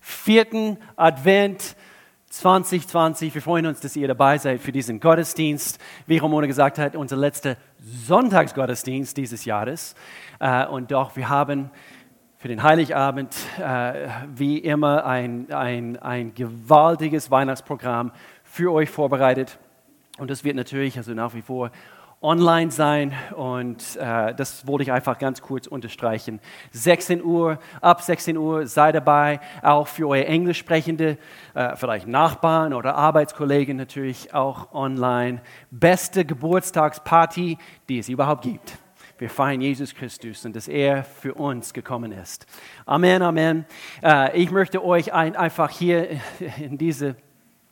vierten Advent 2020. Wir freuen uns, dass ihr dabei seid für diesen Gottesdienst. Wie Ramona gesagt hat, unser letzter Sonntagsgottesdienst dieses Jahres. Äh, und doch, wir haben für den Heiligabend äh, wie immer ein, ein, ein gewaltiges Weihnachtsprogramm für euch vorbereitet. Und das wird natürlich also nach wie vor online sein und äh, das wollte ich einfach ganz kurz unterstreichen. 16 Uhr, ab 16 Uhr sei dabei, auch für eure englisch sprechende, äh, vielleicht Nachbarn oder Arbeitskollegen natürlich auch online. Beste Geburtstagsparty, die es überhaupt gibt. Wir feiern Jesus Christus und dass er für uns gekommen ist. Amen, Amen. Äh, ich möchte euch ein, einfach hier in diesem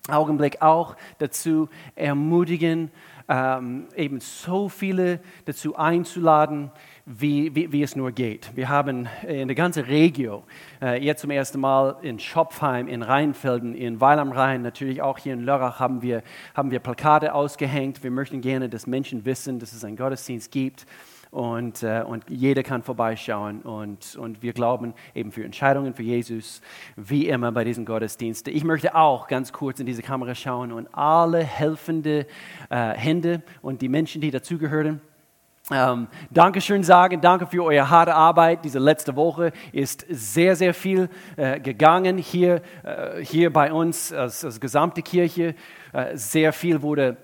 Augenblick auch dazu ermutigen, ähm, eben so viele dazu einzuladen, wie, wie, wie, es nur geht. Wir haben in der ganzen Region, äh, jetzt zum ersten Mal in Schopfheim, in Rheinfelden, in Weil am Rhein, natürlich auch hier in Lörrach haben wir, haben wir Plakate ausgehängt. Wir möchten gerne, dass Menschen wissen, dass es einen Gottesdienst gibt und, äh, und jeder kann vorbeischauen. Und, und wir glauben eben für Entscheidungen für Jesus, wie immer bei diesen Gottesdiensten. Ich möchte auch ganz kurz in diese Kamera schauen und alle helfende äh, Hände und die Menschen, die dazugehören, ähm, Dankeschön sagen, danke für eure harte Arbeit. Diese letzte Woche ist sehr, sehr viel äh, gegangen hier, äh, hier bei uns als, als gesamte Kirche. Äh, sehr viel wurde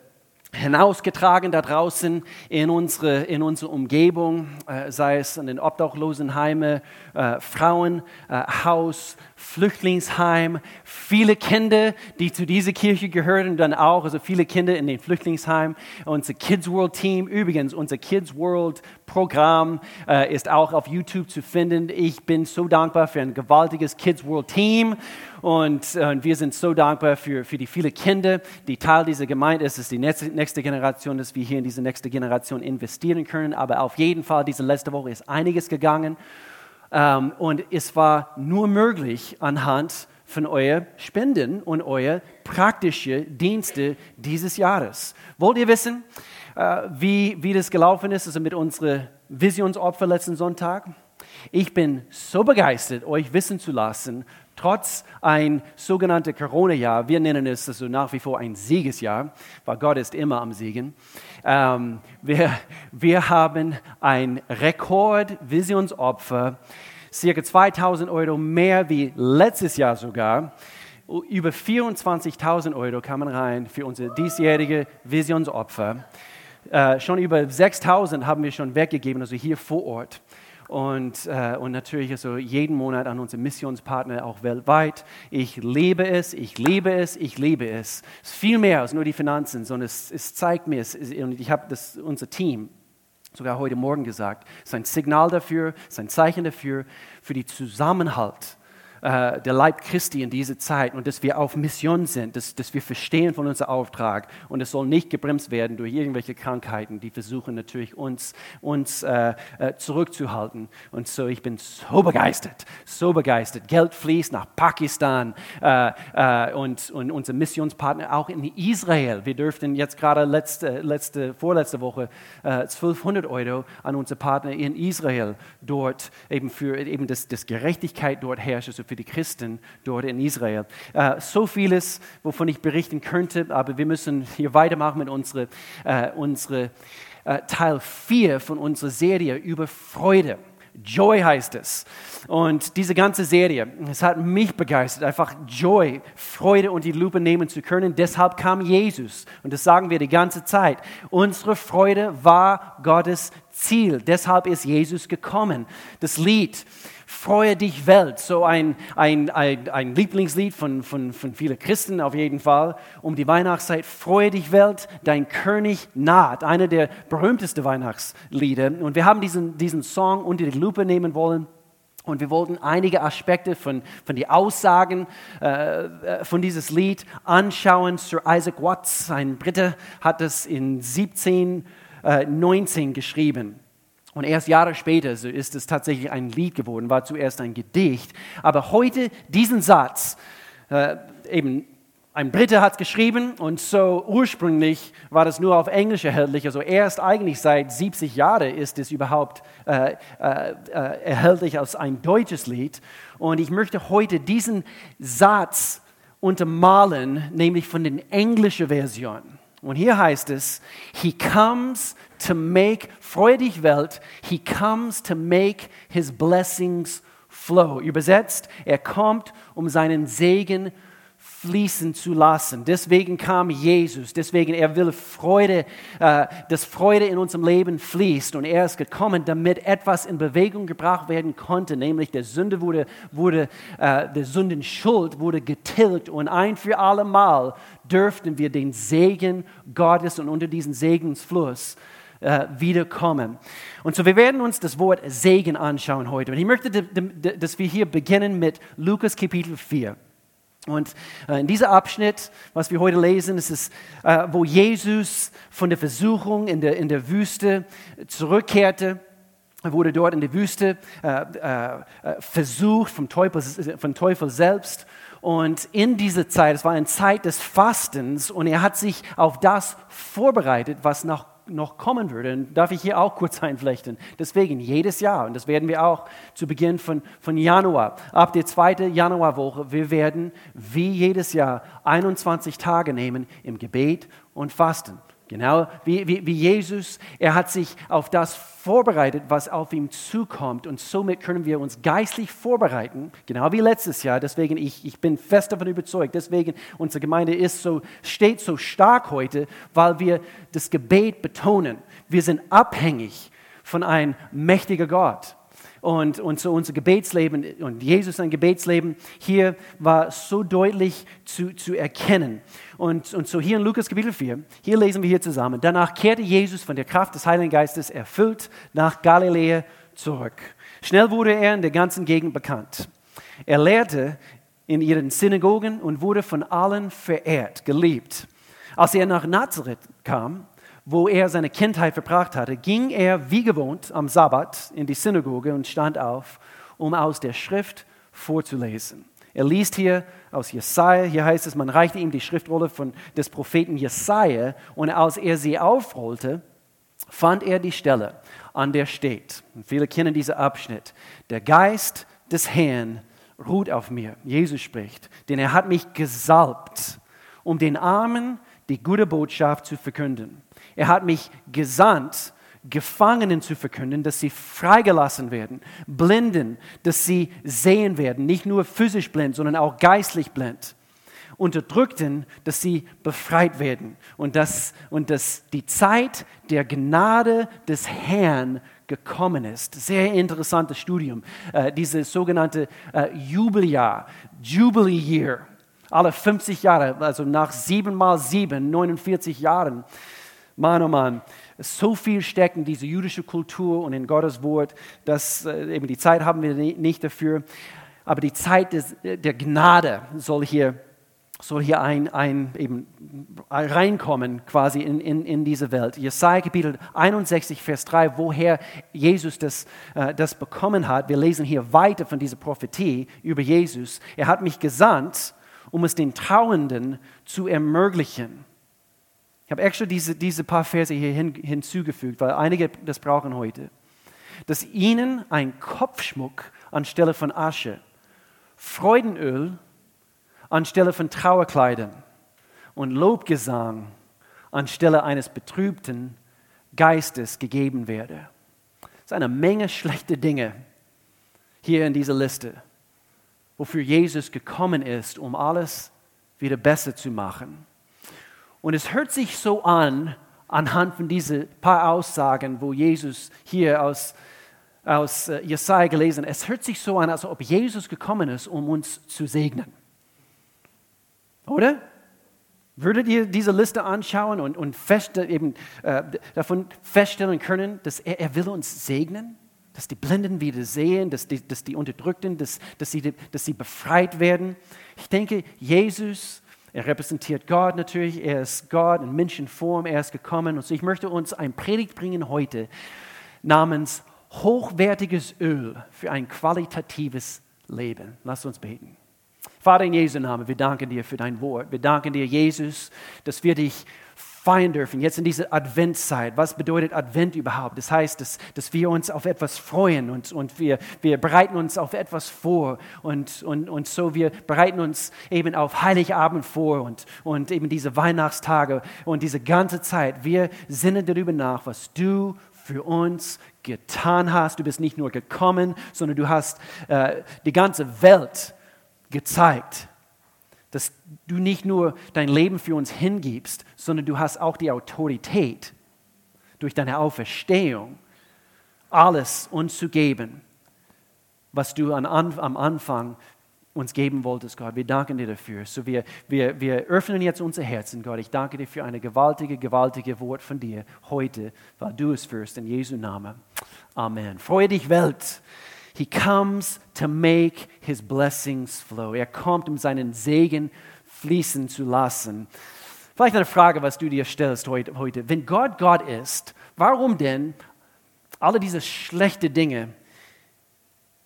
hinausgetragen da draußen in unsere, in unsere Umgebung, äh, sei es in den Obdachlosenheime, äh, Frauenhaus, äh, Flüchtlingsheim, viele Kinder, die zu dieser Kirche gehören, dann auch, also viele Kinder in den Flüchtlingsheimen. Unser Kids World Team, übrigens, unser Kids World Programm äh, ist auch auf YouTube zu finden. Ich bin so dankbar für ein gewaltiges Kids World Team und, äh, und wir sind so dankbar für, für die vielen Kinder, die Teil dieser Gemeinde ist. Es ist die nächste, nächste Generation, dass wir hier in diese nächste Generation investieren können. Aber auf jeden Fall, diese letzte Woche ist einiges gegangen. Ähm, und es war nur möglich anhand von euren Spenden und euren praktischen Dienste dieses Jahres. Wollt ihr wissen, äh, wie, wie das gelaufen ist, also mit unserem Visionsopfer letzten Sonntag? Ich bin so begeistert, euch wissen zu lassen, trotz ein sogenanntes Corona-Jahr, wir nennen es also nach wie vor ein Siegesjahr, weil Gott ist immer am Siegen. Ähm, wir, wir haben ein Rekord-Visionsopfer, circa 2000 Euro mehr wie letztes Jahr sogar. Über 24.000 Euro kamen rein für unser diesjährige Visionsopfer. Äh, schon über 6.000 haben wir schon weggegeben, also hier vor Ort und, äh, und natürlich also jeden Monat an unsere Missionspartner auch weltweit. Ich liebe es, ich liebe es, ich liebe es. Es ist viel mehr als nur die Finanzen, sondern es, es zeigt mir, es, und ich habe das unser Team sogar heute Morgen gesagt, es ist ein Signal dafür, es ist ein Zeichen dafür, für die Zusammenhalt äh, der Leib Christi in dieser Zeit und dass wir auf Mission sind, dass, dass wir verstehen von unserem Auftrag und es soll nicht gebremst werden durch irgendwelche Krankheiten, die versuchen natürlich uns, uns äh, äh, zurückzuhalten. Und so, ich bin so begeistert, so begeistert. Geld fließt nach Pakistan äh, äh, und, und unser Missionspartner auch in Israel. Wir dürften jetzt gerade letzte, letzte, vorletzte Woche 1200 äh, Euro an unsere Partner in Israel dort eben für eben das, das Gerechtigkeit dort herrscht, also für die Christen dort in Israel. Äh, so vieles, wovon ich berichten könnte, aber wir müssen hier weitermachen mit unserer äh, unsere, äh, Teil 4 von unserer Serie über Freude. Joy heißt es. Und diese ganze Serie, es hat mich begeistert, einfach Joy, Freude und die Lupe nehmen zu können. Deshalb kam Jesus. Und das sagen wir die ganze Zeit. Unsere Freude war Gottes Ziel. Deshalb ist Jesus gekommen. Das Lied, Freue dich Welt, so ein, ein, ein, ein Lieblingslied von, von, von vielen Christen auf jeden Fall, um die Weihnachtszeit. Freue dich Welt, dein König naht, einer der berühmtesten Weihnachtslieder. Und wir haben diesen, diesen Song unter die Lupe nehmen wollen. Und wir wollten einige Aspekte von, von den Aussagen äh, äh von dieses Lied anschauen. Sir Isaac Watts, ein Brite, hat es in 1719 äh, geschrieben. Und erst Jahre später so ist es tatsächlich ein Lied geworden, war zuerst ein Gedicht. Aber heute diesen Satz, äh, eben ein Brite hat es geschrieben und so ursprünglich war das nur auf Englisch erhältlich. Also erst eigentlich seit 70 Jahren ist es überhaupt äh, äh, äh, erhältlich als ein deutsches Lied. Und ich möchte heute diesen Satz untermalen, nämlich von der englischen Version. Und hier heißt es, He comes to make, freue dich Welt, He comes to make His blessings flow. Übersetzt, er kommt, um seinen Segen zu fließen zu lassen. Deswegen kam Jesus, deswegen er will Freude, äh, dass Freude in unserem Leben fließt und er ist gekommen, damit etwas in Bewegung gebracht werden konnte, nämlich der Sünde wurde, wurde äh, der Sündenschuld wurde getilgt und ein für alle Mal dürften wir den Segen Gottes und unter diesen Segensfluss äh, wiederkommen. Und so, wir werden uns das Wort Segen anschauen heute. Und ich möchte, dass wir hier beginnen mit Lukas Kapitel 4. Und äh, in diesem Abschnitt, was wir heute lesen, ist es, äh, wo Jesus von der Versuchung in der, in der Wüste zurückkehrte. Er wurde dort in der Wüste äh, versucht vom Teufel, vom Teufel selbst. Und in dieser Zeit, es war eine Zeit des Fastens und er hat sich auf das vorbereitet, was noch noch kommen würde. Darf ich hier auch kurz einflechten. Deswegen jedes Jahr, und das werden wir auch zu Beginn von, von Januar, ab der zweiten Januarwoche, wir werden wie jedes Jahr 21 Tage nehmen im Gebet und Fasten. Genau wie, wie, wie, Jesus, er hat sich auf das vorbereitet, was auf ihm zukommt. Und somit können wir uns geistlich vorbereiten, genau wie letztes Jahr. Deswegen, ich, ich bin fest davon überzeugt, deswegen unsere Gemeinde ist so, steht so stark heute, weil wir das Gebet betonen. Wir sind abhängig von einem mächtigen Gott und, und so unser Gebetsleben und Jesus sein Gebetsleben hier war so deutlich zu, zu erkennen. Und, und so hier in Lukas Kapitel 4, hier lesen wir hier zusammen. Danach kehrte Jesus von der Kraft des Heiligen Geistes erfüllt nach Galiläa zurück. Schnell wurde er in der ganzen Gegend bekannt. Er lehrte in ihren Synagogen und wurde von allen verehrt, geliebt. Als er nach Nazareth kam, wo er seine Kindheit verbracht hatte, ging er wie gewohnt am Sabbat in die Synagoge und stand auf, um aus der Schrift vorzulesen. Er liest hier aus Jesaja, hier heißt es, man reichte ihm die Schriftrolle von, des Propheten Jesaja und als er sie aufrollte, fand er die Stelle, an der steht. Und viele kennen diesen Abschnitt. Der Geist des Herrn ruht auf mir. Jesus spricht, denn er hat mich gesalbt, um den Armen die gute Botschaft zu verkünden. Er hat mich gesandt, Gefangenen zu verkünden, dass sie freigelassen werden, Blinden, dass sie sehen werden, nicht nur physisch blind, sondern auch geistlich blind. Unterdrückten, dass sie befreit werden und dass, und dass die Zeit der Gnade des Herrn gekommen ist. Sehr interessantes Studium, äh, dieses sogenannte äh, Jubeljahr, Jubilee Year, alle 50 Jahre, also nach sieben mal sieben, 49 Jahren Mann, oh Mann, so viel steckt in diese jüdische Kultur und in Gottes Wort, dass äh, eben die Zeit haben wir nicht dafür. Aber die Zeit des, der Gnade soll hier, soll hier ein, ein, eben reinkommen quasi in, in, in diese Welt. Jesaja Kapitel 61, Vers 3, woher Jesus das, äh, das bekommen hat. Wir lesen hier weiter von dieser Prophetie über Jesus. Er hat mich gesandt, um es den Trauenden zu ermöglichen ich habe extra diese, diese paar Verse hier hin, hinzugefügt, weil einige das brauchen heute. Dass ihnen ein Kopfschmuck anstelle von Asche, Freudenöl anstelle von Trauerkleidern und Lobgesang anstelle eines betrübten Geistes gegeben werde. Das ist eine Menge schlechte Dinge hier in dieser Liste, wofür Jesus gekommen ist, um alles wieder besser zu machen. Und es hört sich so an, anhand von diesen paar Aussagen, wo Jesus hier aus, aus äh, Jesaja gelesen es hört sich so an, als ob Jesus gekommen ist, um uns zu segnen. Oder? Würdet ihr diese Liste anschauen und, und fest, eben, äh, davon feststellen können, dass er, er will uns segnen? Dass die Blinden wieder sehen, dass die, dass die Unterdrückten, dass, dass, sie, dass sie befreit werden. Ich denke, Jesus er repräsentiert Gott natürlich, er ist Gott in Menschenform, er ist gekommen. Und so ich möchte uns ein Predigt bringen heute namens hochwertiges Öl für ein qualitatives Leben. Lasst uns beten. Vater in Jesu Namen, wir danken dir für dein Wort. Wir danken dir, Jesus, dass wir dich feiern dürfen, jetzt in dieser Adventszeit. Was bedeutet Advent überhaupt? Das heißt, dass, dass wir uns auf etwas freuen und, und wir, wir bereiten uns auf etwas vor. Und, und, und so wir bereiten uns eben auf Heiligabend vor und, und eben diese Weihnachtstage und diese ganze Zeit. Wir sinnen darüber nach, was du für uns getan hast. Du bist nicht nur gekommen, sondern du hast äh, die ganze Welt gezeigt dass du nicht nur dein Leben für uns hingibst, sondern du hast auch die Autorität, durch deine Auferstehung alles uns zu geben, was du am Anfang uns geben wolltest, Gott. Wir danken dir dafür. So wir, wir, wir öffnen jetzt unser Herzen, Gott. Ich danke dir für eine gewaltige, gewaltige Wort von dir heute, weil du es führst. In Jesu Namen. Amen. Freue dich, Welt. He comes to make his blessings flow. Er kommt, um seinen Segen fließen zu lassen. Vielleicht eine Frage, was du dir stellst heute. Wenn Gott Gott ist, warum denn alle diese schlechten Dinge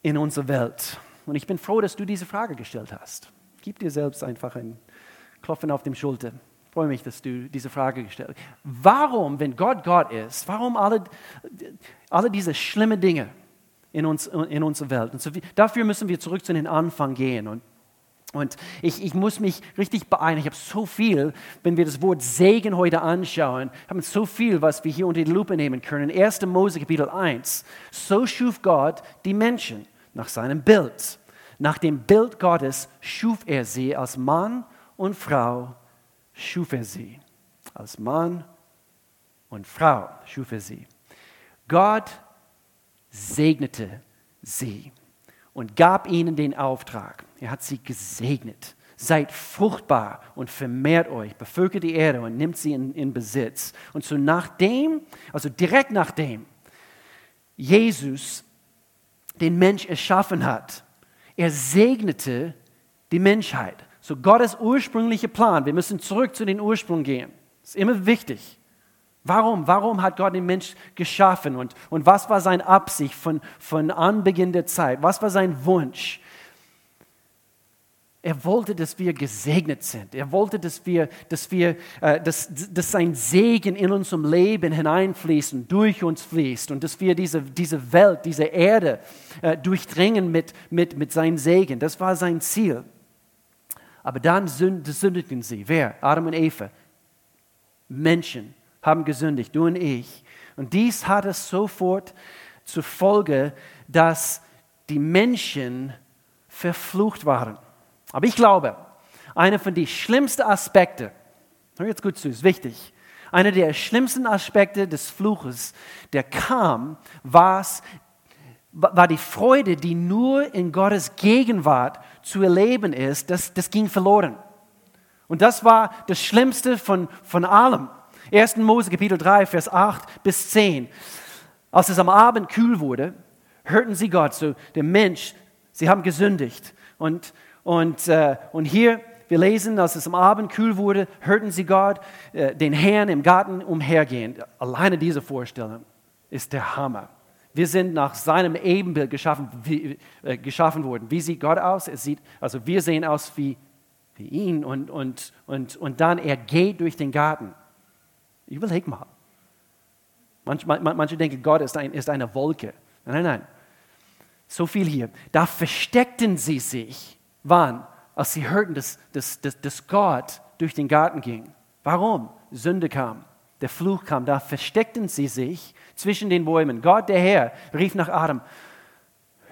in unserer Welt? Und ich bin froh, dass du diese Frage gestellt hast. Gib dir selbst einfach ein Klopfen auf die Schulter. Ich freue mich, dass du diese Frage gestellt hast. Warum, wenn Gott Gott ist, warum alle, alle diese schlimmen Dinge? In, uns, in unserer Welt. Und so, dafür müssen wir zurück zu den Anfang gehen. Und, und ich, ich muss mich richtig beeilen. Ich habe so viel, wenn wir das Wort Segen heute anschauen, haben so viel, was wir hier unter die Lupe nehmen können. 1. Mose Kapitel 1. So schuf Gott die Menschen nach seinem Bild. Nach dem Bild Gottes schuf er sie als Mann und Frau, schuf er sie. Als Mann und Frau schuf er sie. Gott segnete sie und gab ihnen den Auftrag. Er hat sie gesegnet. Seid fruchtbar und vermehrt euch, bevölkert die Erde und nimmt sie in, in Besitz. Und so nachdem, also direkt nachdem Jesus den Mensch erschaffen hat, er segnete die Menschheit. So Gottes ursprünglicher Plan, wir müssen zurück zu den Ursprung gehen. Ist immer wichtig. Warum? Warum hat Gott den Mensch geschaffen? Und, und was war seine Absicht von, von Anbeginn der Zeit? Was war sein Wunsch? Er wollte, dass wir gesegnet sind. Er wollte, dass, wir, dass, wir, äh, dass, dass sein Segen in unserem Leben hineinfließt und durch uns fließt und dass wir diese, diese Welt, diese Erde äh, durchdringen mit, mit, mit seinem Segen. Das war sein Ziel. Aber dann sündeten sie. Wer? Adam und Eva. Menschen haben gesündigt, du und ich. Und dies hat es sofort zur Folge, dass die Menschen verflucht waren. Aber ich glaube, einer von den schlimmsten Aspekten, hör jetzt gut zu, ist wichtig, einer der schlimmsten Aspekte des Fluches, der kam, war die Freude, die nur in Gottes Gegenwart zu erleben ist, das, das ging verloren. Und das war das Schlimmste von, von allem. 1. Mose Kapitel 3, Vers 8 bis 10. Als es am Abend kühl wurde, hörten sie Gott, so der Mensch, sie haben gesündigt. Und, und, äh, und hier, wir lesen, als es am Abend kühl wurde, hörten sie Gott, äh, den Herrn im Garten umhergehen. Alleine diese Vorstellung ist der Hammer. Wir sind nach seinem Ebenbild geschaffen, wie, äh, geschaffen worden. Wie sieht Gott aus? Es sieht, also wir sehen aus wie, wie ihn und, und, und, und dann er geht durch den Garten. Überleg mal. Manche, manche denken, Gott ist, ein, ist eine Wolke. Nein, nein, nein. So viel hier. Da versteckten sie sich. Wann? Als sie hörten, dass, dass, dass, dass Gott durch den Garten ging. Warum? Sünde kam. Der Fluch kam. Da versteckten sie sich zwischen den Bäumen. Gott, der Herr, rief nach Adam: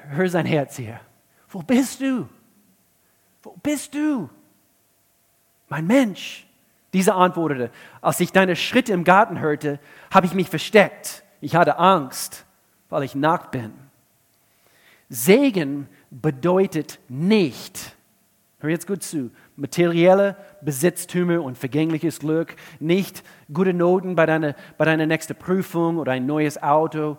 Hör sein Herz hier. Wo bist du? Wo bist du? Mein Mensch. Dieser antwortete, als ich deine Schritte im Garten hörte, habe ich mich versteckt. Ich hatte Angst, weil ich nackt bin. Segen bedeutet nicht, hör jetzt gut zu, materielle Besitztümer und vergängliches Glück, nicht gute Noten bei deiner, bei deiner nächsten Prüfung oder ein neues Auto.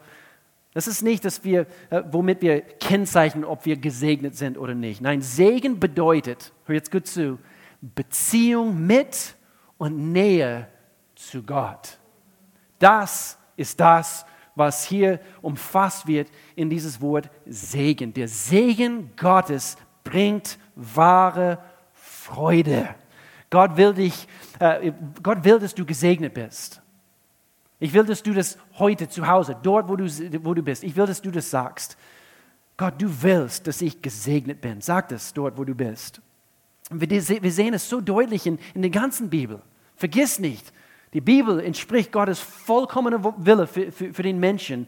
Das ist nicht, dass wir, äh, womit wir kennzeichnen, ob wir gesegnet sind oder nicht. Nein, Segen bedeutet, hör jetzt gut zu, Beziehung mit und Nähe zu Gott. Das ist das, was hier umfasst wird in dieses Wort Segen. Der Segen Gottes bringt wahre Freude. Gott will dich, äh, Gott will, dass du gesegnet bist. Ich will, dass du das heute zu Hause, dort, wo du, wo du bist, ich will, dass du das sagst. Gott, du willst, dass ich gesegnet bin. Sag das dort, wo du bist. Wir sehen es so deutlich in, in der ganzen Bibel. Vergiss nicht, die Bibel entspricht Gottes vollkommener Wille für, für, für, den Menschen.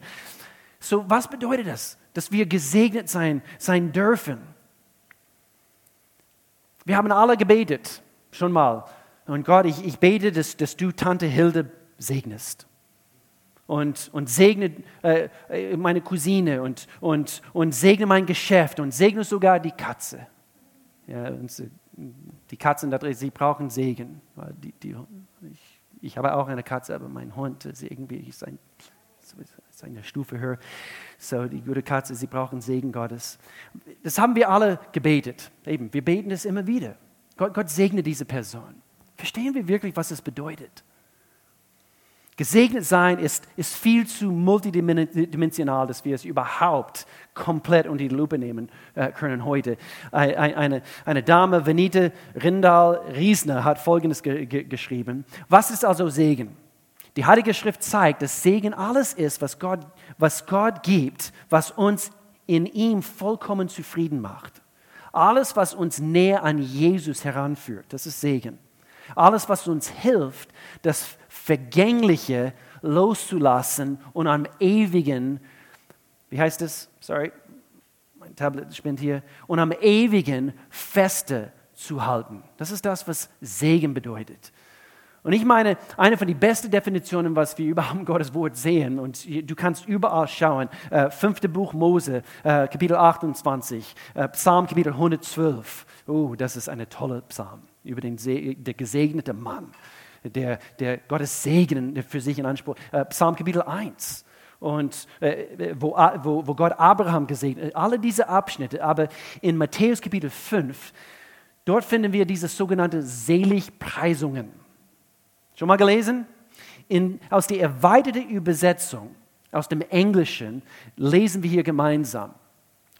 So, was bedeutet das? Dass wir gesegnet sein, sein dürfen. Wir haben alle gebetet, schon mal. Und Gott, ich, ich bete, dass, dass du Tante Hilde segnest. Und, und segne äh, äh meine Cousine und, und, und segne mein Geschäft und segne sogar die Katze. Ja, die Katzen da drin, sie brauchen Segen. Die, die, ich, ich, habe auch eine Katze, aber mein Hund ist irgendwie ist, ein, ist eine Stufe höher. So, die gute Katze, sie brauchen Segen Gottes. Das haben wir alle gebetet. Eben, wir beten es immer wieder. Gott, Gott segne diese Person. Verstehen wir wirklich, was es bedeutet? Gesegnet sein ist, ist viel zu multidimensional, dass wir es überhaupt komplett unter die Lupe nehmen äh, können heute. Eine, eine Dame, Venite Rindal Riesner, hat Folgendes ge ge geschrieben. Was ist also Segen? Die Heilige Schrift zeigt, dass Segen alles ist, was Gott, was Gott gibt, was uns in ihm vollkommen zufrieden macht. Alles, was uns näher an Jesus heranführt, das ist Segen. Alles, was uns hilft, das Vergängliche loszulassen und am ewigen, wie heißt es? Sorry, mein Tablet spinnt hier, und am ewigen Feste zu halten. Das ist das, was Segen bedeutet. Und ich meine, eine von den besten Definitionen, was wir überhaupt Gottes Wort sehen, und du kannst überall schauen, äh, fünfte Buch Mose, äh, Kapitel 28, äh, Psalm Kapitel 112. Oh, das ist eine tolle Psalm über den, der gesegnete Mann der, der Gottes Segen für sich in Anspruch. Äh, Psalm Kapitel 1 und äh, wo, wo, wo Gott Abraham gesegnet, alle diese Abschnitte, aber in Matthäus Kapitel 5, dort finden wir diese sogenannte Seligpreisungen. Schon mal gelesen? In, aus der erweiterten Übersetzung aus dem Englischen lesen wir hier gemeinsam.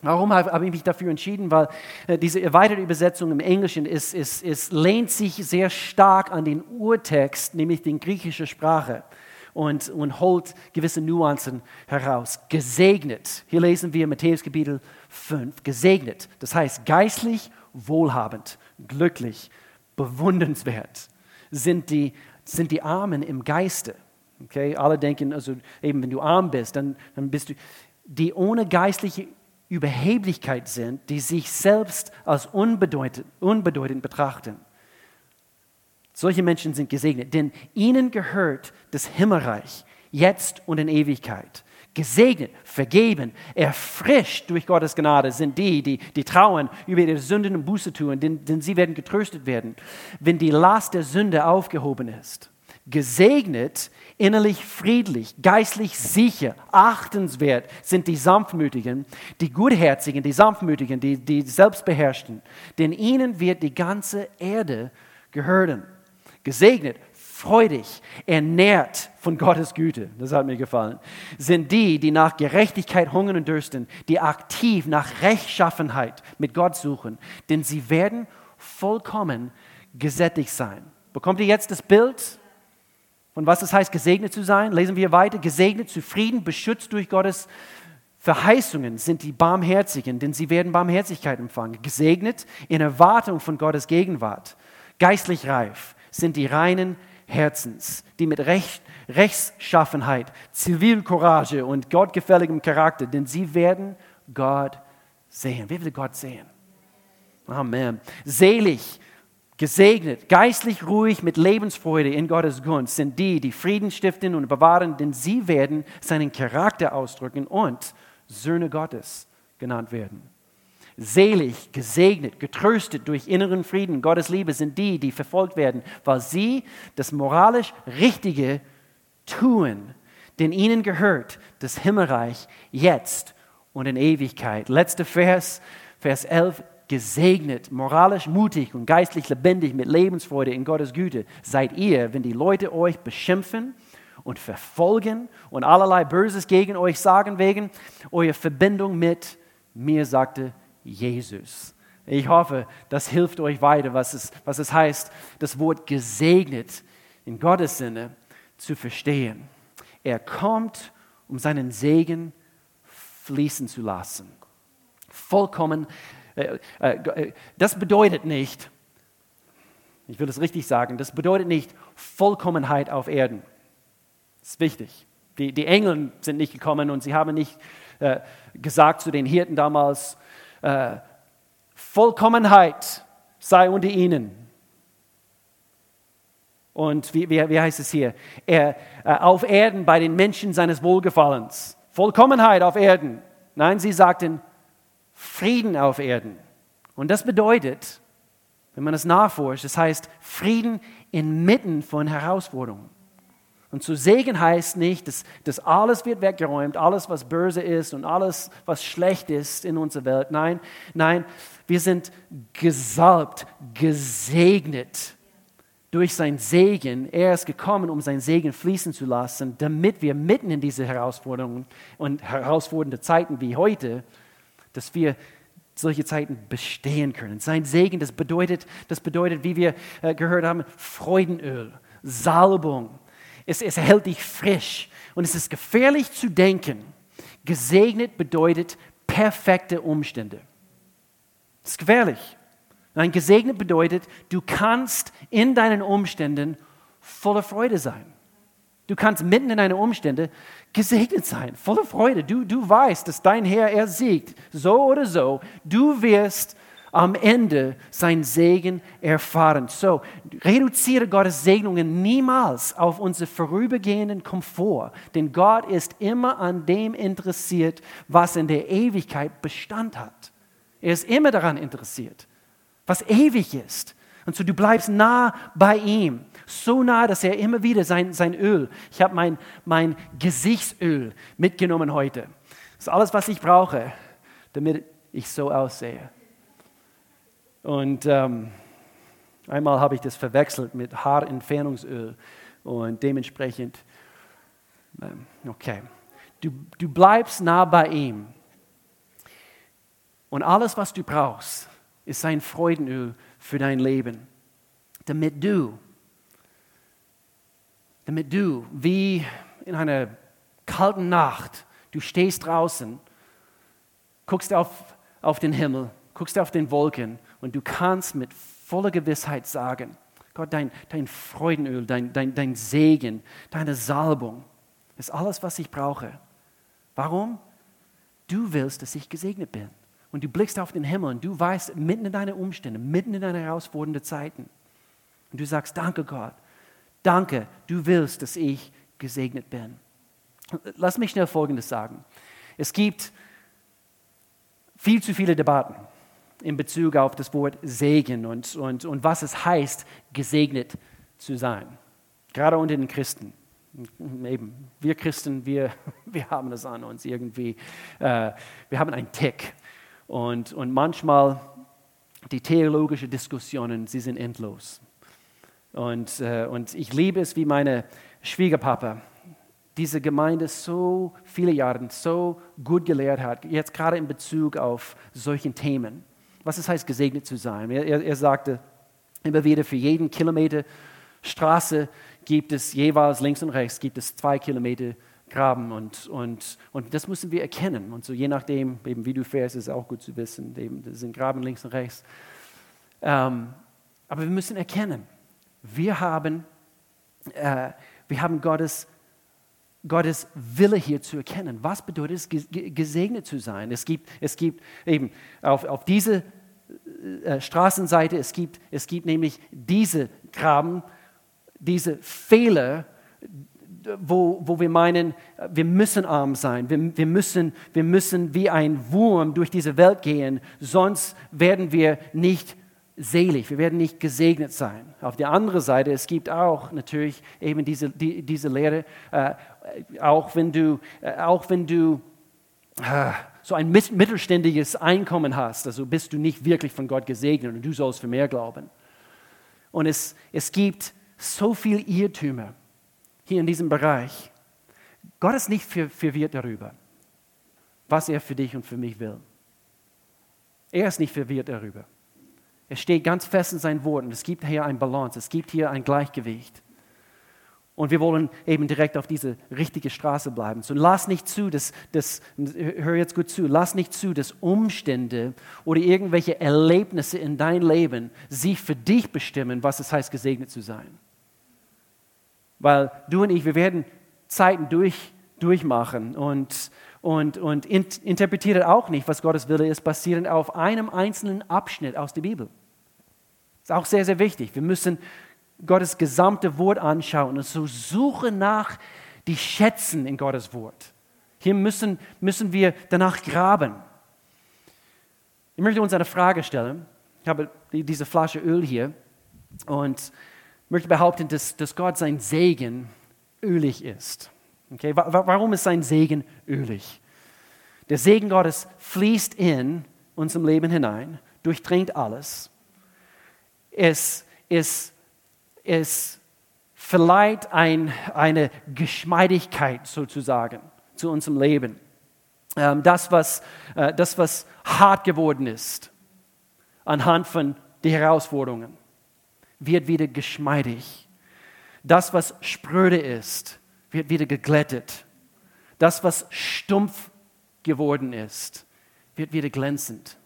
Warum habe ich mich dafür entschieden? Weil äh, diese erweiterte Übersetzung im Englischen ist, ist, ist, lehnt sich sehr stark an den Urtext, nämlich die griechische Sprache, und, und holt gewisse Nuancen heraus. Gesegnet, hier lesen wir Matthäus Kapitel 5, gesegnet, das heißt geistlich wohlhabend, glücklich, bewundernswert sind die, sind die Armen im Geiste. Okay? Alle denken, also eben wenn du arm bist, dann, dann bist du, die ohne geistliche Überheblichkeit sind, die sich selbst als unbedeutend, unbedeutend betrachten. Solche Menschen sind gesegnet, denn ihnen gehört das Himmelreich, jetzt und in Ewigkeit. Gesegnet, vergeben, erfrischt durch Gottes Gnade sind die, die, die trauen über ihre Sünden und Buße tun, denn, denn sie werden getröstet werden, wenn die Last der Sünde aufgehoben ist. Gesegnet, innerlich friedlich, geistlich sicher, achtenswert sind die Sanftmütigen, die Gutherzigen, die Sanftmütigen, die, die Selbstbeherrschten, denn ihnen wird die ganze Erde gehören. Gesegnet, freudig, ernährt von Gottes Güte, das hat mir gefallen, sind die, die nach Gerechtigkeit hungern und dürsten, die aktiv nach Rechtschaffenheit mit Gott suchen, denn sie werden vollkommen gesättigt sein. Bekommt ihr jetzt das Bild? Und was es heißt, gesegnet zu sein, lesen wir weiter. Gesegnet, zufrieden, beschützt durch Gottes Verheißungen sind die Barmherzigen, denn sie werden Barmherzigkeit empfangen. Gesegnet in Erwartung von Gottes Gegenwart. Geistlich reif sind die reinen Herzens, die mit Recht, Rechtschaffenheit, Zivilcourage und gottgefälligem Charakter, denn sie werden Gott sehen. Wer will Gott sehen? Amen. Selig Gesegnet, geistlich ruhig mit Lebensfreude in Gottes Gunst sind die, die Frieden stiften und bewahren, denn sie werden seinen Charakter ausdrücken und Söhne Gottes genannt werden. Selig, gesegnet, getröstet durch inneren Frieden, Gottes Liebe sind die, die verfolgt werden, weil sie das moralisch Richtige tun, denn ihnen gehört das Himmelreich jetzt und in Ewigkeit. Letzter Vers, Vers 11 gesegnet, moralisch mutig und geistlich lebendig mit Lebensfreude in Gottes Güte seid ihr, wenn die Leute euch beschimpfen und verfolgen und allerlei Böses gegen euch sagen wegen eurer Verbindung mit mir, sagte Jesus. Ich hoffe, das hilft euch weiter, was es, was es heißt, das Wort gesegnet in Gottes Sinne zu verstehen. Er kommt, um seinen Segen fließen zu lassen. Vollkommen. Äh, äh, das bedeutet nicht, ich will es richtig sagen, das bedeutet nicht Vollkommenheit auf Erden. Das ist wichtig. Die, die Engel sind nicht gekommen und sie haben nicht äh, gesagt zu den Hirten damals, äh, Vollkommenheit sei unter ihnen. Und wie, wie, wie heißt es hier? Er, äh, auf Erden bei den Menschen seines Wohlgefallens. Vollkommenheit auf Erden. Nein, sie sagten Frieden auf Erden. Und das bedeutet, wenn man es nachforscht, das heißt Frieden inmitten von Herausforderungen. Und zu Segen heißt nicht, dass, dass alles wird weggeräumt, alles, was böse ist und alles, was schlecht ist in unserer Welt. Nein, nein, wir sind gesalbt, gesegnet durch sein Segen. Er ist gekommen, um sein Segen fließen zu lassen, damit wir mitten in diese Herausforderungen und herausfordernde Zeiten wie heute, dass wir solche Zeiten bestehen können. Sein Segen, das bedeutet, das bedeutet wie wir äh, gehört haben, Freudenöl, Salbung, es, es hält dich frisch. Und es ist gefährlich zu denken, gesegnet bedeutet perfekte Umstände. Das ist gefährlich. Nein, gesegnet bedeutet, du kannst in deinen Umständen voller Freude sein. Du kannst mitten in deinen Umständen gesegnet sein, voller Freude. Du, du weißt, dass dein Herr, er siegt, so oder so. Du wirst am Ende sein Segen erfahren. So, reduziere Gottes Segnungen niemals auf unseren vorübergehenden Komfort, denn Gott ist immer an dem interessiert, was in der Ewigkeit Bestand hat. Er ist immer daran interessiert, was ewig ist. Und so du bleibst nah bei ihm, so nah, dass er immer wieder sein, sein Öl, ich habe mein, mein Gesichtsöl mitgenommen heute. Das ist alles, was ich brauche, damit ich so aussehe. Und ähm, einmal habe ich das verwechselt mit Haarentfernungsöl und dementsprechend, ähm, okay, du, du bleibst nah bei ihm. Und alles, was du brauchst, ist sein Freudenöl für dein Leben, damit du, damit du wie in einer kalten Nacht, du stehst draußen, guckst auf, auf den Himmel, guckst auf den Wolken und du kannst mit voller Gewissheit sagen, Gott, dein, dein Freudenöl, dein, dein, dein Segen, deine Salbung ist alles, was ich brauche. Warum? Du willst, dass ich gesegnet bin. Und du blickst auf den Himmel und du weißt, mitten in deine Umstände, mitten in deine herausfordernden Zeiten. Und du sagst, danke Gott, danke, du willst, dass ich gesegnet bin. Lass mich schnell Folgendes sagen. Es gibt viel zu viele Debatten in Bezug auf das Wort Segen und, und, und was es heißt, gesegnet zu sein. Gerade unter den Christen. Eben, wir Christen, wir, wir haben das an uns irgendwie. Äh, wir haben einen Tick. Und, und manchmal die theologischen Diskussionen, sie sind endlos. Und, äh, und ich liebe es, wie meine Schwiegerpapa diese Gemeinde so viele Jahre so gut gelehrt hat, jetzt gerade in Bezug auf solchen Themen was es heißt, gesegnet zu sein. Er, er, sagte immer wieder, für jeden Kilometer Straße gibt es jeweils links und rechts gibt es zwei Kilometer Graben und, und, und das müssen wir erkennen. Und so je nachdem, eben wie du fährst, ist auch gut zu wissen, eben, das sind Graben links und rechts. Ähm, aber wir müssen erkennen, wir haben, äh, wir haben Gottes, Gottes Wille hier zu erkennen. Was bedeutet es, gesegnet zu sein? Es gibt, es gibt eben auf, auf diese äh, Straßenseite, es gibt, es gibt nämlich diese Graben, diese Fehler, wo, wo wir meinen, wir müssen arm sein, wir, wir, müssen, wir müssen wie ein Wurm durch diese Welt gehen, sonst werden wir nicht selig, wir werden nicht gesegnet sein. Auf der anderen Seite, es gibt auch natürlich eben diese, die, diese Lehre, äh, auch wenn du, äh, auch wenn du äh, so ein mittelständiges Einkommen hast, also bist du nicht wirklich von Gott gesegnet und du sollst für mehr glauben. Und es, es gibt so viel Irrtümer hier in diesem Bereich. Gott ist nicht verwirrt darüber, was er für dich und für mich will. Er ist nicht verwirrt darüber. Er steht ganz fest in seinen Worten. Es gibt hier ein Balance, es gibt hier ein Gleichgewicht. Und wir wollen eben direkt auf diese richtige Straße bleiben. So lass nicht zu, dass, dass, hör jetzt gut zu, lass nicht zu, dass Umstände oder irgendwelche Erlebnisse in dein Leben sie für dich bestimmen, was es heißt, gesegnet zu sein. Weil du und ich, wir werden Zeiten durch, durchmachen und, und, und interpretieren auch nicht, was Gottes Wille ist, basierend auf einem einzelnen Abschnitt aus der Bibel. Das ist auch sehr, sehr wichtig. Wir müssen Gottes gesamte Wort anschauen und so suche nach die Schätzen in Gottes Wort. Hier müssen, müssen wir danach graben. Ich möchte uns eine Frage stellen. Ich habe diese Flasche Öl hier und möchte behaupten, dass, dass Gott sein Segen ölig ist. Okay? Warum ist sein Segen ölig? Der Segen Gottes fließt in unserem Leben hinein, durchdringt alles. Es ist es verleiht ein, eine Geschmeidigkeit sozusagen zu unserem Leben. Ähm, das, was, äh, das, was hart geworden ist anhand von den Herausforderungen, wird wieder geschmeidig. Das, was spröde ist, wird wieder geglättet. Das, was stumpf geworden ist, wird wieder glänzend.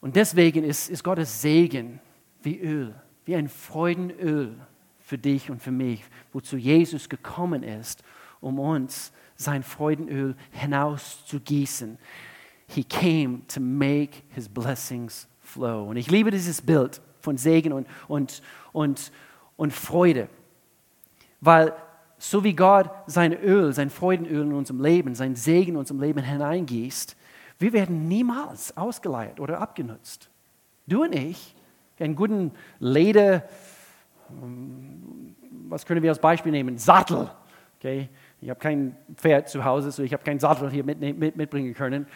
Und deswegen ist, ist Gottes Segen wie Öl wie ein Freudenöl für dich und für mich, wozu Jesus gekommen ist, um uns sein Freudenöl hinaus zu gießen. He came to make his blessings flow. Und ich liebe dieses Bild von Segen und, und, und, und Freude, weil so wie Gott sein Öl, sein Freudenöl in unserem Leben, sein Segen in unserem Leben hineingießt, wir werden niemals ausgeleiert oder abgenutzt. Du und ich, einen guten Leder, was können wir als Beispiel nehmen? Sattel. Okay? Ich habe kein Pferd zu Hause, so ich habe keinen Sattel hier mit, mit, mitbringen können.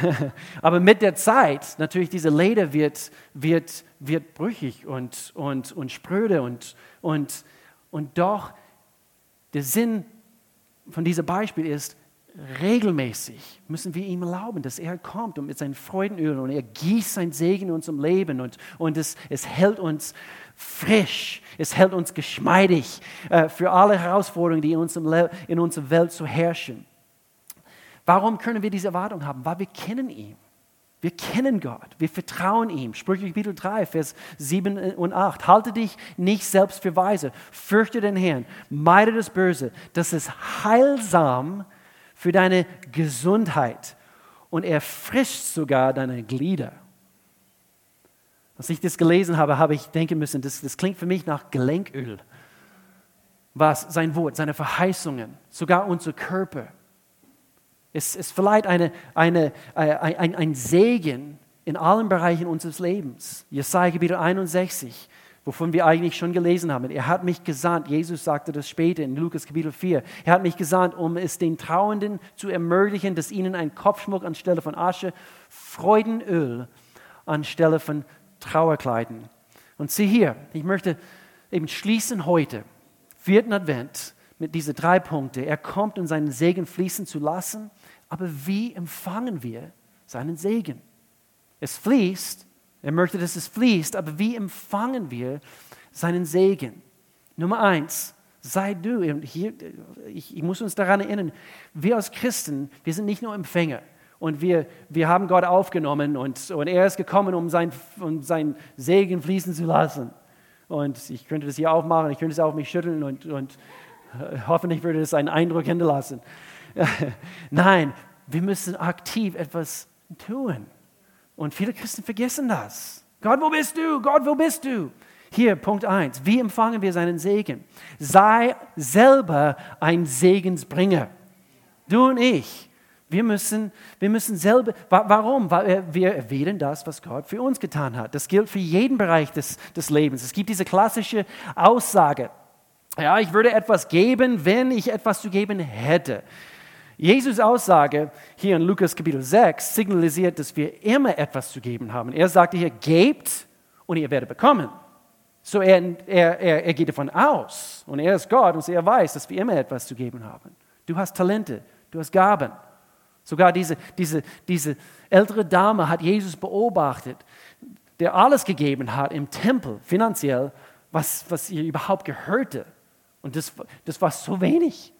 Aber mit der Zeit, natürlich, diese Leder wird, wird, wird brüchig und, und, und spröde und, und, und doch der Sinn von diesem Beispiel ist, regelmäßig müssen wir ihm erlauben, dass er kommt und mit seinen Freudenöl und er gießt sein Segen in unserem Leben und, und es, es hält uns frisch, es hält uns geschmeidig äh, für alle Herausforderungen, die in, unserem in unserer Welt zu herrschen. Warum können wir diese Erwartung haben? Weil wir kennen ihn. Wir kennen Gott, wir vertrauen ihm. Sprüche Kapitel 3, Vers 7 und 8. Halte dich nicht selbst für weise, fürchte den Herrn, meide das Böse. Das ist heilsam für deine Gesundheit und erfrischt sogar deine Glieder. Als ich das gelesen habe, habe ich denken müssen, das, das klingt für mich nach Gelenköl. Was? Sein Wort, seine Verheißungen, sogar unser Körper. Es, es verleiht eine, eine, äh, ein, ein Segen in allen Bereichen unseres Lebens. Jesaja Kapitel 61 wovon wir eigentlich schon gelesen haben. Er hat mich gesandt, Jesus sagte das später in Lukas Kapitel 4, er hat mich gesandt, um es den Trauenden zu ermöglichen, dass ihnen ein Kopfschmuck anstelle von Asche, Freudenöl anstelle von Trauerkleiden. Und sieh hier, ich möchte eben schließen heute, vierten Advent, mit diesen drei Punkten. Er kommt, um seinen Segen fließen zu lassen, aber wie empfangen wir seinen Segen? Es fließt, er möchte, dass es fließt, aber wie empfangen wir seinen Segen? Nummer eins, sei du. Hier, ich, ich muss uns daran erinnern, wir als Christen, wir sind nicht nur Empfänger und wir, wir haben Gott aufgenommen und, und er ist gekommen, um sein, um sein Segen fließen zu lassen. Und ich könnte das hier aufmachen, ich könnte es auf mich schütteln und, und äh, hoffentlich würde es einen Eindruck hinterlassen. Nein, wir müssen aktiv etwas tun. Und viele Christen vergessen das. Gott, wo bist du? Gott, wo bist du? Hier, Punkt 1. Wie empfangen wir seinen Segen? Sei selber ein Segensbringer. Du und ich. Wir müssen, wir müssen selber, warum? Weil wir erwähnen das, was Gott für uns getan hat. Das gilt für jeden Bereich des, des Lebens. Es gibt diese klassische Aussage, ja, ich würde etwas geben, wenn ich etwas zu geben hätte. Jesus Aussage hier in Lukas Kapitel 6 signalisiert, dass wir immer etwas zu geben haben. Er sagte hier, gebt und ihr werdet bekommen. So er, er, er, er geht davon aus und er ist Gott und er weiß, dass wir immer etwas zu geben haben. Du hast Talente, du hast Gaben. Sogar diese, diese, diese ältere Dame hat Jesus beobachtet, der alles gegeben hat im Tempel, finanziell, was, was ihr überhaupt gehörte. Und das, das war so wenig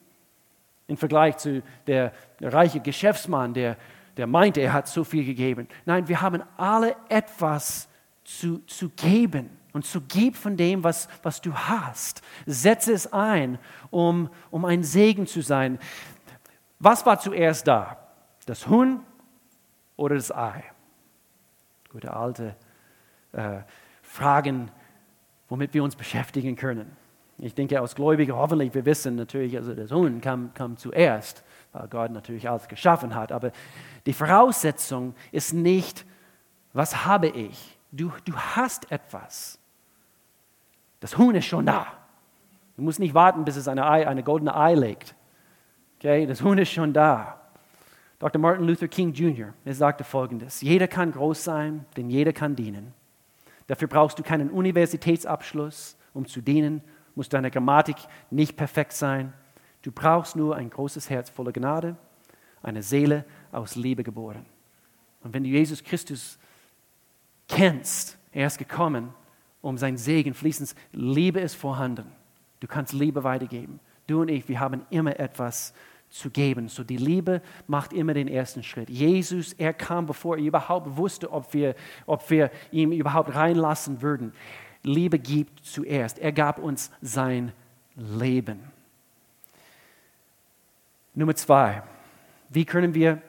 im Vergleich zu der, der reiche Geschäftsmann, der, der meinte, er hat so viel gegeben. Nein, wir haben alle etwas zu, zu geben. Und so gib von dem, was, was du hast. Setze es ein, um, um ein Segen zu sein. Was war zuerst da? Das Huhn oder das Ei? Gute alte äh, Fragen, womit wir uns beschäftigen können. Ich denke, als Gläubige hoffentlich, wir wissen natürlich, also das Huhn kam, kam zuerst, weil Gott natürlich alles geschaffen hat. Aber die Voraussetzung ist nicht, was habe ich? Du, du hast etwas. Das Huhn ist schon da. Du musst nicht warten, bis es eine, Ei, eine goldene Ei legt. Okay, das Huhn ist schon da. Dr. Martin Luther King Jr. Er sagte folgendes: Jeder kann groß sein, denn jeder kann dienen. Dafür brauchst du keinen Universitätsabschluss, um zu dienen, muss deine Grammatik nicht perfekt sein. Du brauchst nur ein großes Herz voller Gnade, eine Seele aus Liebe geboren. Und wenn du Jesus Christus kennst, er ist gekommen, um sein Segen fließend. Liebe ist vorhanden. Du kannst Liebe weitergeben. Du und ich, wir haben immer etwas zu geben. So die Liebe macht immer den ersten Schritt. Jesus, er kam, bevor er überhaupt wusste, ob wir, ob wir ihn überhaupt reinlassen würden. Liebe gibt zuerst. Er gab uns sein Leben. Nummer zwei. Wie können wir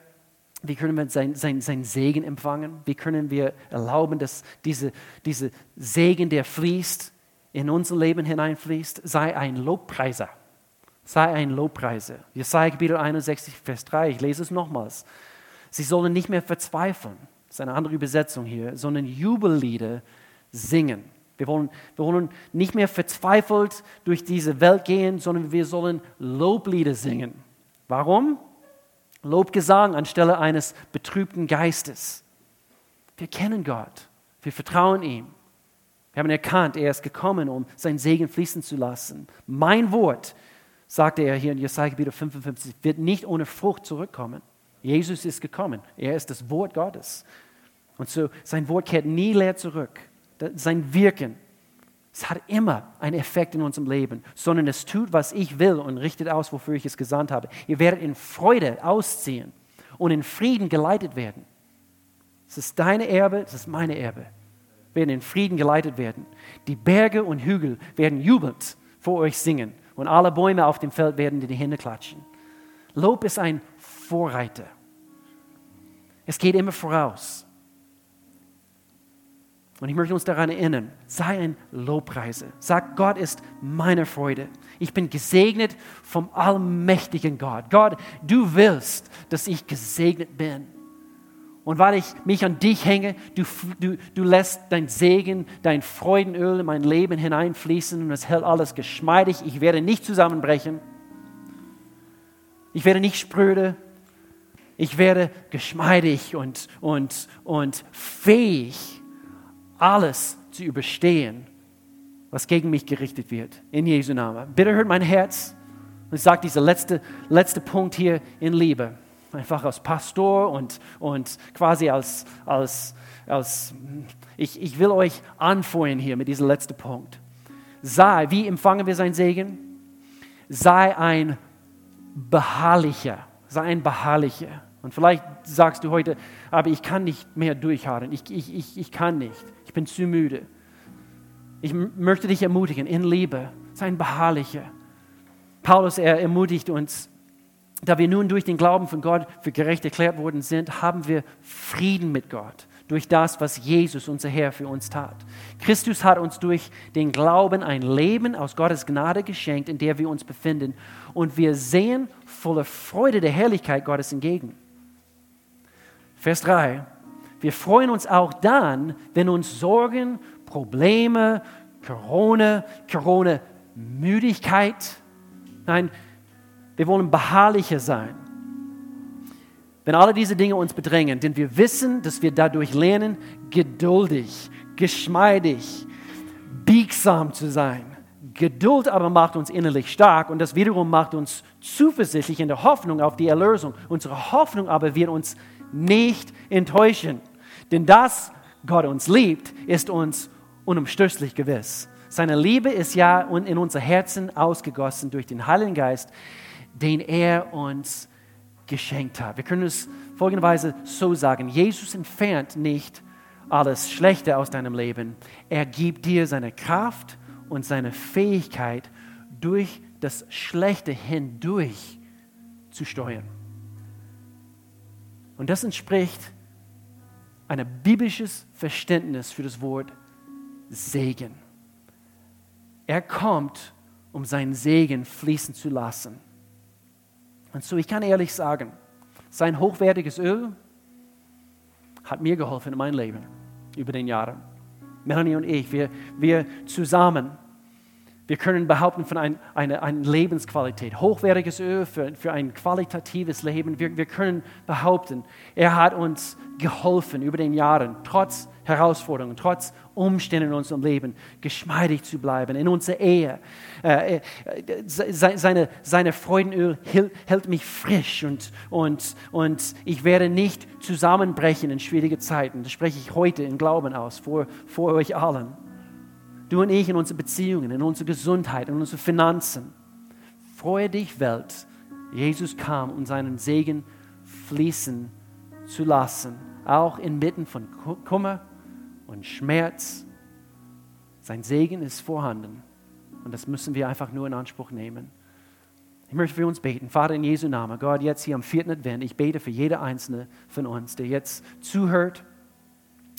wie können wir sein, sein, sein Segen empfangen? Wie können wir erlauben, dass diese, diese Segen, der fließt, in unser Leben hineinfließt, sei ein Lobpreiser. Sei ein Lobpreiser. Jesaja Kapitel 61, Vers 3, ich lese es nochmals. Sie sollen nicht mehr verzweifeln, das ist eine andere Übersetzung hier, sondern Jubellieder singen. Wir wollen, wir wollen nicht mehr verzweifelt durch diese Welt gehen, sondern wir sollen Loblieder singen. Warum? Lobgesang anstelle eines betrübten Geistes. Wir kennen Gott. Wir vertrauen ihm. Wir haben erkannt, er ist gekommen, um seinen Segen fließen zu lassen. Mein Wort, sagte er hier in Jesaja Kapitel 55, wird nicht ohne Frucht zurückkommen. Jesus ist gekommen. Er ist das Wort Gottes. Und so, sein Wort kehrt nie leer zurück. Sein Wirken es hat immer einen Effekt in unserem Leben, sondern es tut, was ich will und richtet aus, wofür ich es gesandt habe. Ihr werdet in Freude ausziehen und in Frieden geleitet werden. Es ist deine Erbe, es ist meine Erbe. Wir werden in Frieden geleitet werden. Die Berge und Hügel werden jubelnd vor euch singen und alle Bäume auf dem Feld werden dir die Hände klatschen. Lob ist ein Vorreiter. Es geht immer voraus. Und ich möchte uns daran erinnern, sei ein Lobpreiser. Sag, Gott ist meine Freude. Ich bin gesegnet vom allmächtigen Gott. Gott, du willst, dass ich gesegnet bin. Und weil ich mich an dich hänge, du, du, du lässt dein Segen, dein Freudenöl in mein Leben hineinfließen und es hält alles geschmeidig. Ich werde nicht zusammenbrechen. Ich werde nicht spröde. Ich werde geschmeidig und, und, und fähig alles zu überstehen, was gegen mich gerichtet wird. In Jesu Namen. Bitte hört mein Herz und sagt dieser letzte, letzte Punkt hier in Liebe. Einfach als Pastor und, und quasi als, als, als ich, ich will euch anfeuern hier mit diesem letzten Punkt. Sei, wie empfangen wir sein Segen? Sei ein beharrlicher, sei ein beharrlicher. Und vielleicht sagst du heute, aber ich kann nicht mehr durchhalten, ich, ich, ich, ich kann nicht ich bin zu müde. Ich möchte dich ermutigen, in Liebe, sei ein beharrlicher. Paulus, er ermutigt uns, da wir nun durch den Glauben von Gott für gerecht erklärt worden sind, haben wir Frieden mit Gott durch das, was Jesus, unser Herr, für uns tat. Christus hat uns durch den Glauben ein Leben aus Gottes Gnade geschenkt, in der wir uns befinden. Und wir sehen voller Freude der Herrlichkeit Gottes entgegen. Vers 3. Wir freuen uns auch dann, wenn uns Sorgen, Probleme, Corona, Corona-Müdigkeit, nein, wir wollen beharrlicher sein. Wenn alle diese Dinge uns bedrängen, denn wir wissen, dass wir dadurch lernen, geduldig, geschmeidig, biegsam zu sein. Geduld aber macht uns innerlich stark und das wiederum macht uns zuversichtlich in der Hoffnung auf die Erlösung. Unsere Hoffnung aber wird uns nicht enttäuschen. Denn das Gott uns liebt, ist uns unumstößlich gewiss. Seine Liebe ist ja in unser Herzen ausgegossen durch den Heiligen Geist, den er uns geschenkt hat. Wir können es folgenderweise so sagen, Jesus entfernt nicht alles Schlechte aus deinem Leben. Er gibt dir seine Kraft und seine Fähigkeit, durch das Schlechte hindurch zu steuern. Und das entspricht ein biblisches Verständnis für das Wort Segen. Er kommt, um seinen Segen fließen zu lassen. Und so, ich kann ehrlich sagen, sein hochwertiges Öl hat mir geholfen in meinem Leben über den Jahren. Melanie und ich, wir, wir zusammen, wir können behaupten von ein, einer, einer Lebensqualität, hochwertiges Öl für, für ein qualitatives Leben. Wir, wir können behaupten, er hat uns geholfen über den Jahren, trotz Herausforderungen, trotz Umständen in unserem Leben, geschmeidig zu bleiben, in unserer Ehe. Äh, äh seine, seine Freudenöl hält mich frisch und, und, und ich werde nicht zusammenbrechen in schwierigen Zeiten. Das spreche ich heute im Glauben aus, vor, vor euch allen. Du und ich in unseren Beziehungen, in unserer Gesundheit, in unseren Finanzen. Freue dich, Welt. Jesus kam, um seinen Segen fließen zu lassen, auch inmitten von Kummer und Schmerz. Sein Segen ist vorhanden und das müssen wir einfach nur in Anspruch nehmen. Ich möchte für uns beten. Vater, in Jesu Namen, Gott, jetzt hier am vierten Advent, ich bete für jede einzelne von uns, der jetzt zuhört.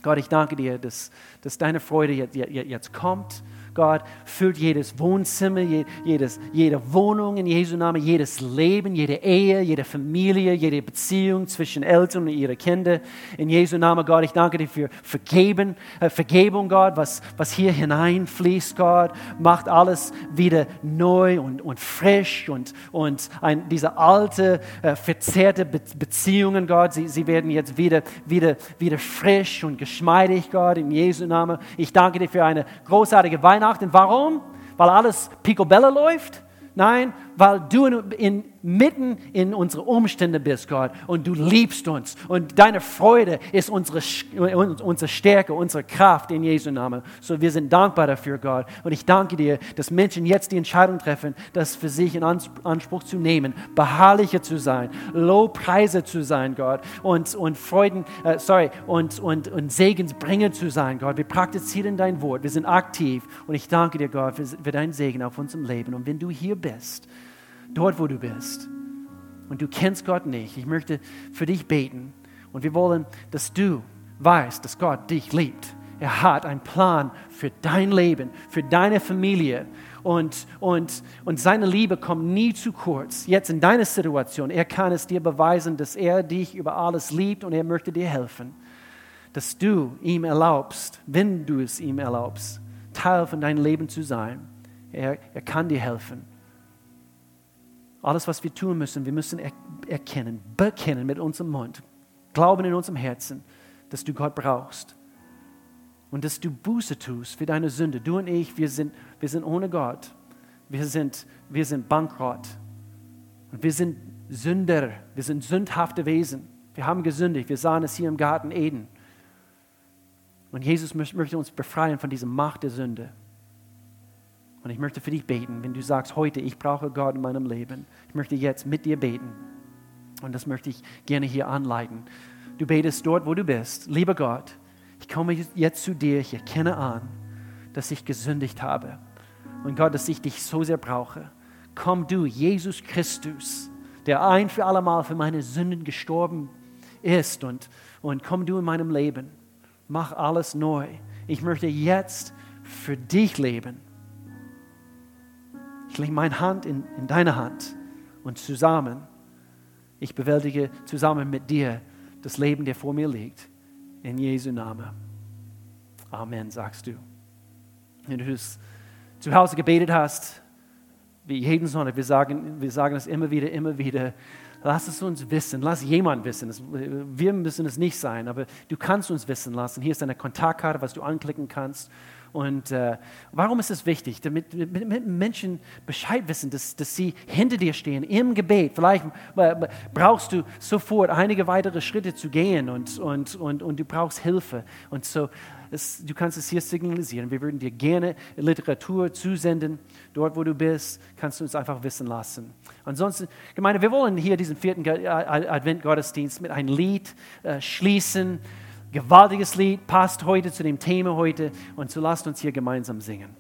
Gott, ich danke dir, dass, dass deine Freude jetzt, jetzt kommt Gott füllt jedes Wohnzimmer, jedes, jede Wohnung in Jesu Namen, jedes Leben, jede Ehe, jede Familie, jede Beziehung zwischen Eltern und ihren Kindern. In Jesu Namen, Gott, ich danke dir für Vergeben, äh, Vergebung, Gott, was, was hier hineinfließt, Gott, macht alles wieder neu und, und frisch und, und ein, diese alte, äh, verzerrte Be Beziehungen, Gott, sie, sie werden jetzt wieder, wieder, wieder frisch und geschmeidig, Gott, in Jesu Namen. Ich danke dir für eine großartige Weihnacht. Weihnachten. Warum? Weil alles picobello läuft? Nein, weil du in, in, mitten in unsere Umstände bist, Gott, und du liebst uns. Und deine Freude ist unsere, unsere Stärke, unsere Kraft in Jesu Namen. So, wir sind dankbar dafür, Gott. Und ich danke dir, dass Menschen jetzt die Entscheidung treffen, das für sich in Anspruch zu nehmen, beharrlicher zu sein, Lobpreise zu sein, Gott, und, und Freuden, äh, sorry, und, und, und Segensbringer zu sein, Gott. Wir praktizieren dein Wort, wir sind aktiv. Und ich danke dir, Gott, für, für deinen Segen auf unserem Leben. Und wenn du hier bist, dort wo du bist und du kennst Gott nicht, ich möchte für dich beten und wir wollen, dass du weißt, dass Gott dich liebt. Er hat einen Plan für dein Leben, für deine Familie. Und, und, und seine Liebe kommt nie zu kurz. Jetzt in deiner Situation, er kann es dir beweisen, dass er dich über alles liebt und er möchte dir helfen. Dass du ihm erlaubst, wenn du es ihm erlaubst, Teil von deinem Leben zu sein. Er, er kann dir helfen. Alles, was wir tun müssen, wir müssen erkennen, bekennen mit unserem Mund, glauben in unserem Herzen, dass du Gott brauchst und dass du Buße tust für deine Sünde. Du und ich, wir sind, wir sind ohne Gott. Wir sind, wir sind bankrott. Und wir sind Sünder. Wir sind sündhafte Wesen. Wir haben gesündigt. Wir sahen es hier im Garten Eden. Und Jesus möchte uns befreien von dieser Macht der Sünde. Und ich möchte für dich beten, wenn du sagst, heute, ich brauche Gott in meinem Leben. Ich möchte jetzt mit dir beten. Und das möchte ich gerne hier anleiten. Du betest dort, wo du bist. Lieber Gott, ich komme jetzt zu dir, ich erkenne an, dass ich gesündigt habe. Und Gott, dass ich dich so sehr brauche. Komm du, Jesus Christus, der ein für allemal für meine Sünden gestorben ist. Und, und komm du in meinem Leben. Mach alles neu. Ich möchte jetzt für dich leben. Ich lege meine Hand in, in deine Hand und zusammen, ich bewältige zusammen mit dir das Leben, der vor mir liegt. In Jesu Namen. Amen, sagst du. Wenn du es zu Hause gebetet hast, wie jeden Sonntag, wir sagen, wir sagen es immer wieder, immer wieder, lass es uns wissen, lass jemand wissen. Wir müssen es nicht sein, aber du kannst uns wissen lassen. Hier ist eine Kontaktkarte, was du anklicken kannst. Und äh, warum ist es wichtig? Damit, damit, Menschen Bescheid wissen, dass, dass sie hinter dir stehen im Gebet. Vielleicht äh, brauchst du sofort einige weitere Schritte zu gehen und, und, und, und du brauchst Hilfe. Und so, es, du kannst es hier signalisieren. Wir würden dir gerne Literatur zusenden. Dort, wo du bist, kannst du uns einfach wissen lassen. Ansonsten, Gemeinde, wir wollen hier diesen vierten Advent-Gottesdienst mit einem Lied äh, schließen. Gewaltiges Lied, passt heute zu dem Thema heute und so lasst uns hier gemeinsam singen.